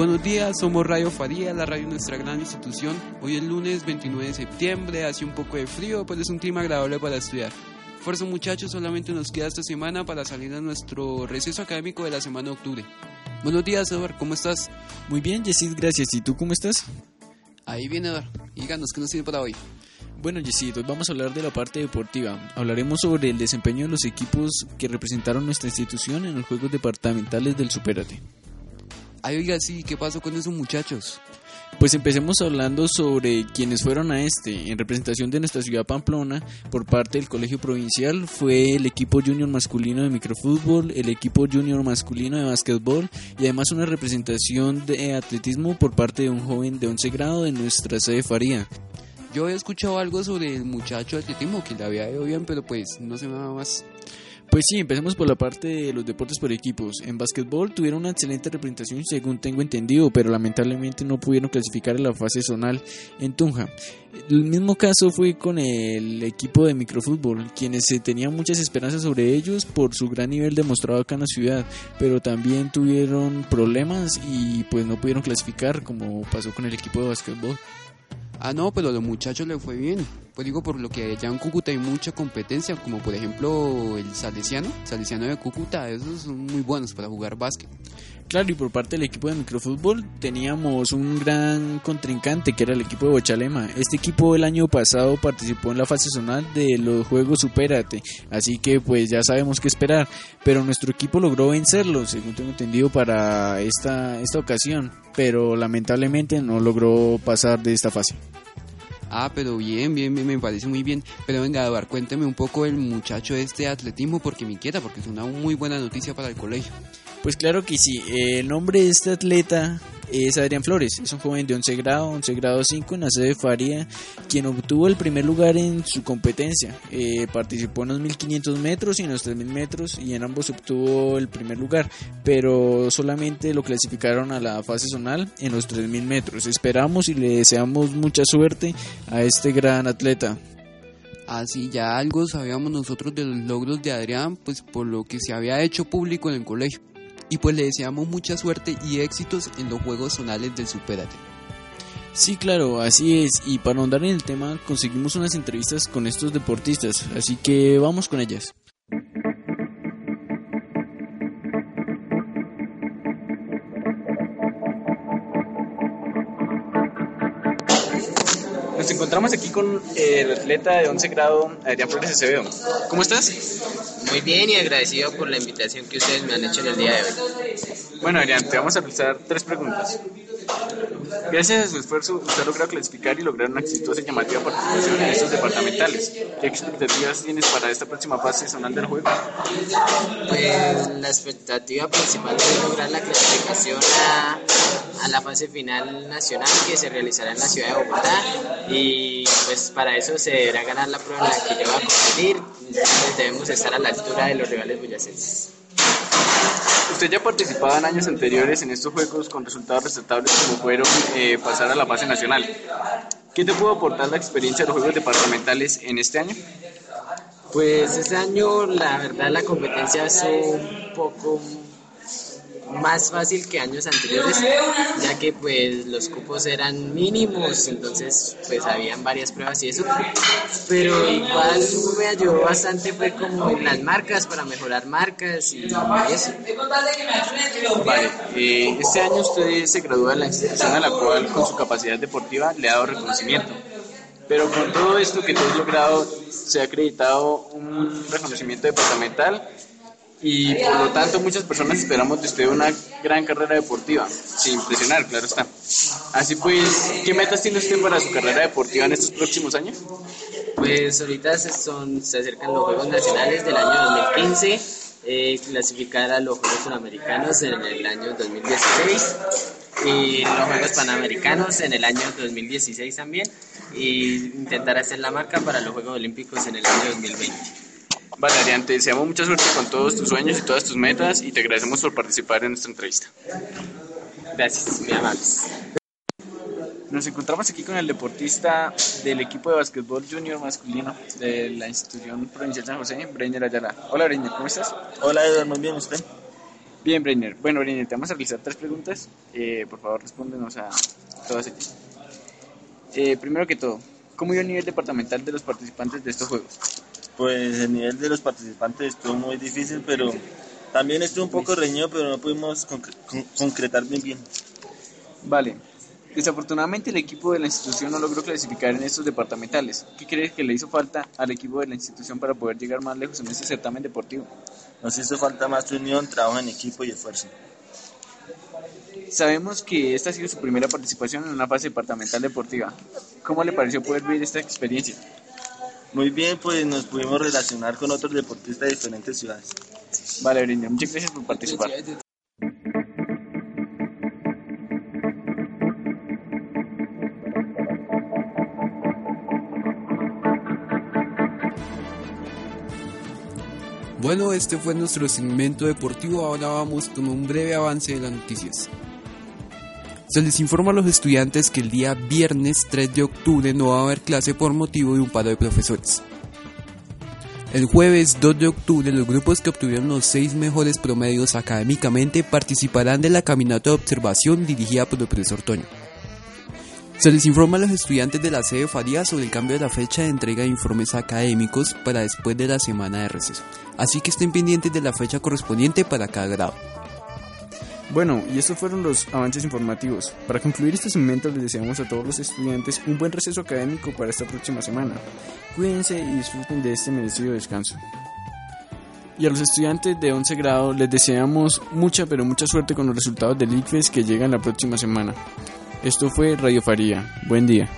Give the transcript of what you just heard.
buenos días, somos Radio Faría, la radio de nuestra gran institución. Hoy es lunes 29 de septiembre, hace un poco de frío, pero es un clima agradable para estudiar. Fuerza muchachos, solamente nos queda esta semana para salir a nuestro receso académico de la semana de octubre. Buenos días, Eduardo, ¿cómo estás? Muy bien, Yesid, gracias. ¿Y tú cómo estás? Ahí viene, Eduardo. Díganos, ¿qué nos tiene para hoy? Bueno, Yesid, hoy vamos a hablar de la parte deportiva. Hablaremos sobre el desempeño de los equipos que representaron nuestra institución en los Juegos Departamentales del Superate. Ay, oiga, sí, ¿qué pasó con esos muchachos? Pues empecemos hablando sobre quienes fueron a este. En representación de nuestra ciudad Pamplona, por parte del Colegio Provincial, fue el equipo junior masculino de microfútbol, el equipo junior masculino de básquetbol y además una representación de atletismo por parte de un joven de 11 grado de nuestra sede Faría. Yo he escuchado algo sobre el muchacho de atletismo que le había ido bien, pero pues no sé nada más. Pues sí, empecemos por la parte de los deportes por equipos. En básquetbol tuvieron una excelente representación según tengo entendido, pero lamentablemente no pudieron clasificar en la fase zonal en Tunja. El mismo caso fue con el equipo de microfútbol, quienes se tenían muchas esperanzas sobre ellos por su gran nivel demostrado acá en la ciudad, pero también tuvieron problemas y pues no pudieron clasificar como pasó con el equipo de básquetbol. Ah, no, pero a los muchachos les fue bien. Pues digo, por lo que allá en Cúcuta hay mucha competencia, como por ejemplo el Salesiano, Salesiano de Cúcuta, esos son muy buenos para jugar básquet. Claro, y por parte del equipo de microfútbol teníamos un gran contrincante que era el equipo de Bochalema. Este equipo el año pasado participó en la fase zonal de los Juegos Supérate, así que pues ya sabemos qué esperar. Pero nuestro equipo logró vencerlo, según tengo entendido, para esta, esta ocasión, pero lamentablemente no logró pasar de esta fase. Ah, pero bien, bien, bien, me parece muy bien. Pero venga, Eduardo, cuénteme un poco el muchacho de este atletismo porque me inquieta, porque es una muy buena noticia para el colegio. Pues claro que sí, el nombre de este atleta es Adrián Flores, es un joven de 11 grado, 11 grado 5 en la sede de Faría, quien obtuvo el primer lugar en su competencia. Eh, participó en los 1500 metros y en los 3000 metros y en ambos obtuvo el primer lugar, pero solamente lo clasificaron a la fase zonal en los 3000 metros. Esperamos y le deseamos mucha suerte a este gran atleta. Así ya algo sabíamos nosotros de los logros de Adrián, pues por lo que se había hecho público en el colegio y pues le deseamos mucha suerte y éxitos en los juegos zonales del Superate. Sí, claro, así es. Y para ahondar en el tema, conseguimos unas entrevistas con estos deportistas, así que vamos con ellas. Encontramos aquí con el atleta de 11 grado, Adrián Flores Acevedo. ¿Cómo estás? Muy bien y agradecido por la invitación que ustedes me han hecho en el día de hoy. Bueno, Adrián, te vamos a realizar tres preguntas. Gracias a su esfuerzo, usted logrado clasificar y lograr una exitosa y llamativa participación en estos departamentales. ¿Qué expectativas tienes para esta próxima fase zonal del juego? Pues la expectativa principal es lograr la clasificación a, a la fase final nacional que se realizará en la ciudad de Bogotá y pues para eso se deberá ganar la prueba en la que yo a competir. Entonces debemos estar a la altura de los rivales boyacenses. Usted ya participaba en años anteriores en estos juegos con resultados respetables como fueron eh, pasar a la fase nacional. ¿Qué te pudo aportar la experiencia de los juegos departamentales en este año? Pues este año la verdad la competencia es un poco más fácil que años anteriores, ya que pues los cupos eran mínimos, entonces pues habían varias pruebas y eso, pero igual me ayudó bastante fue como en las marcas para mejorar marcas y eso. Vale, eh, este año usted se gradúa en la institución a la cual con su capacidad deportiva le ha dado reconocimiento. Pero con todo esto que tú has logrado, se ha acreditado un reconocimiento departamental y por lo tanto muchas personas esperamos de usted una gran carrera deportiva, sin presionar, claro está. Así pues, ¿qué metas tiene usted para su carrera deportiva en estos próximos años? Pues ahorita se, son, se acercan los Juegos Nacionales del año 2015, eh, clasificar a los Juegos Panamericanos en el año 2016 y los Juegos Panamericanos en el año 2016 también y intentar hacer la marca para los Juegos Olímpicos en el año 2020. Vale, Adrián, te deseamos mucha suerte con todos tus sueños y todas tus metas y te agradecemos por participar en nuestra entrevista. Gracias, muy amables. Nos encontramos aquí con el deportista del equipo de básquetbol junior masculino de la institución provincial San José, Breñer Ayala. Hola Breñer, ¿cómo estás? Hola Eduardo, muy bien, ¿usted? Bien, Breiner. Bueno, Breiner, te vamos a realizar tres preguntas. Eh, por favor, respóndenos a todas ellas. Eh, primero que todo, ¿cómo iba el nivel departamental de los participantes de estos juegos? Pues el nivel de los participantes estuvo muy difícil, pero también estuvo un poco reñido, pero no pudimos concre- con- concretar bien bien. Vale. Desafortunadamente el equipo de la institución no logró clasificar en estos departamentales. ¿Qué crees que le hizo falta al equipo de la institución para poder llegar más lejos en este certamen deportivo? Nos hizo falta más unión, trabajo en equipo y esfuerzo. Sabemos que esta ha sido su primera participación en una fase departamental deportiva. ¿Cómo le pareció poder vivir esta experiencia? Muy bien, pues nos pudimos relacionar con otros deportistas de diferentes ciudades. Vale, Brinder, muchas gracias por participar. Bueno, este fue nuestro segmento deportivo. Ahora vamos con un breve avance de las noticias. Se les informa a los estudiantes que el día viernes 3 de octubre no va a haber clase por motivo de un paro de profesores. El jueves 2 de octubre los grupos que obtuvieron los seis mejores promedios académicamente participarán de la caminata de observación dirigida por el profesor Toño. Se les informa a los estudiantes de la sede Faría sobre el cambio de la fecha de entrega de informes académicos para después de la semana de receso. Así que estén pendientes de la fecha correspondiente para cada grado. Bueno, y estos fueron los avances informativos. Para concluir este segmento les deseamos a todos los estudiantes un buen receso académico para esta próxima semana. Cuídense y disfruten de este merecido descanso. Y a los estudiantes de 11 grado les deseamos mucha pero mucha suerte con los resultados del ICFES que llegan la próxima semana. Esto fue Radio Faría. Buen día.